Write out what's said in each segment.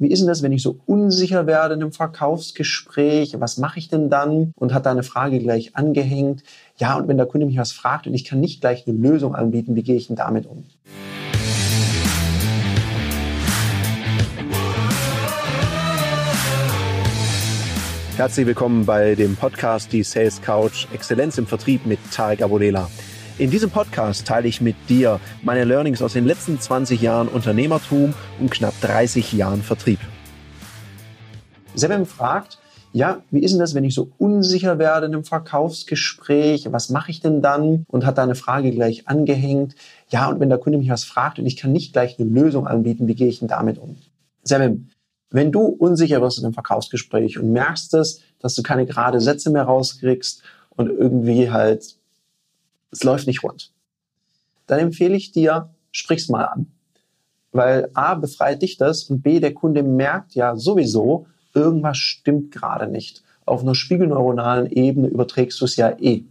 wie ist denn das, wenn ich so unsicher werde in einem Verkaufsgespräch? Was mache ich denn dann? Und hat da eine Frage gleich angehängt. Ja, und wenn der Kunde mich was fragt und ich kann nicht gleich eine Lösung anbieten, wie gehe ich denn damit um? Herzlich willkommen bei dem Podcast Die Sales Couch Exzellenz im Vertrieb mit Tarek Abodela. In diesem Podcast teile ich mit dir meine Learnings aus den letzten 20 Jahren Unternehmertum und knapp 30 Jahren Vertrieb. Sebem fragt, ja, wie ist denn das, wenn ich so unsicher werde in einem Verkaufsgespräch? Was mache ich denn dann? Und hat da eine Frage gleich angehängt. Ja, und wenn der Kunde mich was fragt und ich kann nicht gleich eine Lösung anbieten, wie gehe ich denn damit um? Sebem, wenn du unsicher wirst in einem Verkaufsgespräch und merkst es, dass du keine gerade Sätze mehr rauskriegst und irgendwie halt es läuft nicht rund, dann empfehle ich dir, sprich's mal an. Weil A, befreit dich das und B, der Kunde merkt ja sowieso, irgendwas stimmt gerade nicht. Auf einer spiegelneuronalen Ebene überträgst du es ja eh.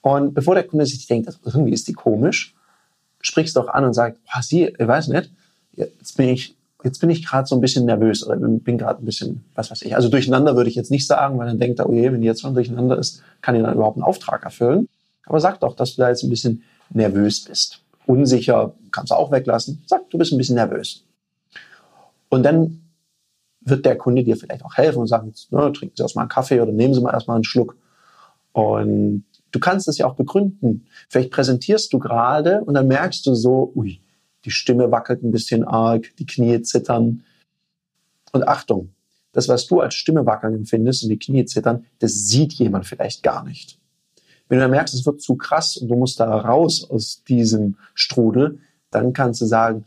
Und bevor der Kunde sich denkt, irgendwie ist die komisch, sprichst doch an und sagst, boah, sie, ich weiß nicht, jetzt bin ich, jetzt bin ich gerade so ein bisschen nervös oder bin gerade ein bisschen, was weiß ich. Also durcheinander würde ich jetzt nicht sagen, weil dann denkt er, oh je, wenn die jetzt schon durcheinander ist, kann ich dann überhaupt einen Auftrag erfüllen. Aber sag doch, dass du da jetzt ein bisschen nervös bist. Unsicher kannst du auch weglassen. Sag, du bist ein bisschen nervös. Und dann wird der Kunde dir vielleicht auch helfen und sagen, ne, trinken Sie erstmal einen Kaffee oder nehmen Sie mal erstmal einen Schluck. Und du kannst es ja auch begründen. Vielleicht präsentierst du gerade und dann merkst du so, ui, die Stimme wackelt ein bisschen arg, die Knie zittern. Und Achtung, das, was du als Stimme wackeln empfindest und die Knie zittern, das sieht jemand vielleicht gar nicht. Wenn du merkst, es wird zu krass und du musst da raus aus diesem Strudel, dann kannst du sagen,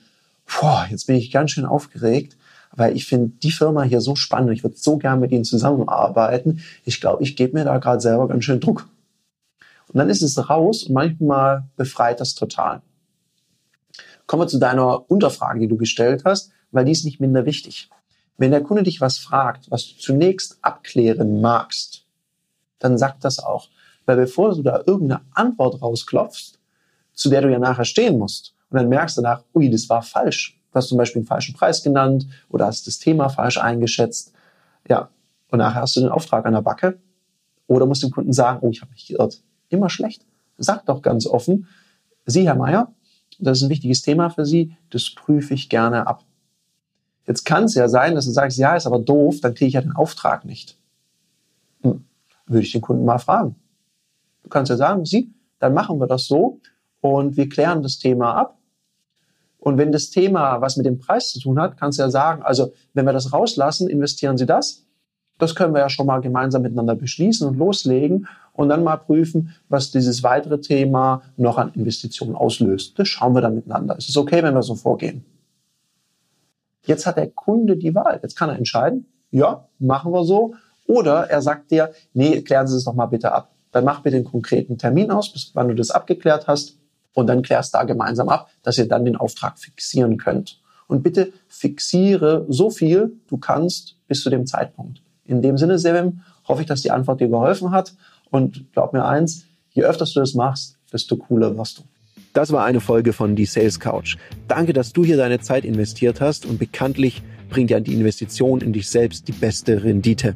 boah, jetzt bin ich ganz schön aufgeregt, weil ich finde die Firma hier so spannend, ich würde so gern mit ihnen zusammenarbeiten. Ich glaube, ich gebe mir da gerade selber ganz schön Druck. Und dann ist es raus und manchmal befreit das total. Kommen wir zu deiner Unterfrage, die du gestellt hast, weil die ist nicht minder wichtig. Wenn der Kunde dich was fragt, was du zunächst abklären magst, dann sag das auch. Weil bevor du da irgendeine Antwort rausklopfst, zu der du ja nachher stehen musst, und dann merkst du danach, ui, das war falsch. Du hast zum Beispiel einen falschen Preis genannt oder hast das Thema falsch eingeschätzt. Ja, und nachher hast du den Auftrag an der Backe oder musst dem Kunden sagen, oh, ich habe mich geirrt. Immer schlecht. Sag doch ganz offen, Sie, Herr Meier, das ist ein wichtiges Thema für Sie, das prüfe ich gerne ab. Jetzt kann es ja sein, dass du sagst, ja, ist aber doof, dann kriege ich ja den Auftrag nicht. Hm. Würde ich den Kunden mal fragen. Du kannst ja sagen, Sie, dann machen wir das so und wir klären das Thema ab. Und wenn das Thema was mit dem Preis zu tun hat, kannst du ja sagen, also wenn wir das rauslassen, investieren Sie das. Das können wir ja schon mal gemeinsam miteinander beschließen und loslegen und dann mal prüfen, was dieses weitere Thema noch an Investitionen auslöst. Das schauen wir dann miteinander. Es ist okay, wenn wir so vorgehen. Jetzt hat der Kunde die Wahl. Jetzt kann er entscheiden, ja, machen wir so. Oder er sagt dir, nee, klären Sie es doch mal bitte ab. Dann mach bitte den konkreten Termin aus, bis wann du das abgeklärt hast. Und dann klärst da gemeinsam ab, dass ihr dann den Auftrag fixieren könnt. Und bitte fixiere so viel du kannst bis zu dem Zeitpunkt. In dem Sinne, Sevim, hoffe ich, dass die Antwort dir geholfen hat. Und glaub mir eins, je öfter du das machst, desto cooler wirst du. Das war eine Folge von Die Sales Couch. Danke, dass du hier deine Zeit investiert hast und bekanntlich bringt ja die Investition in dich selbst die beste Rendite.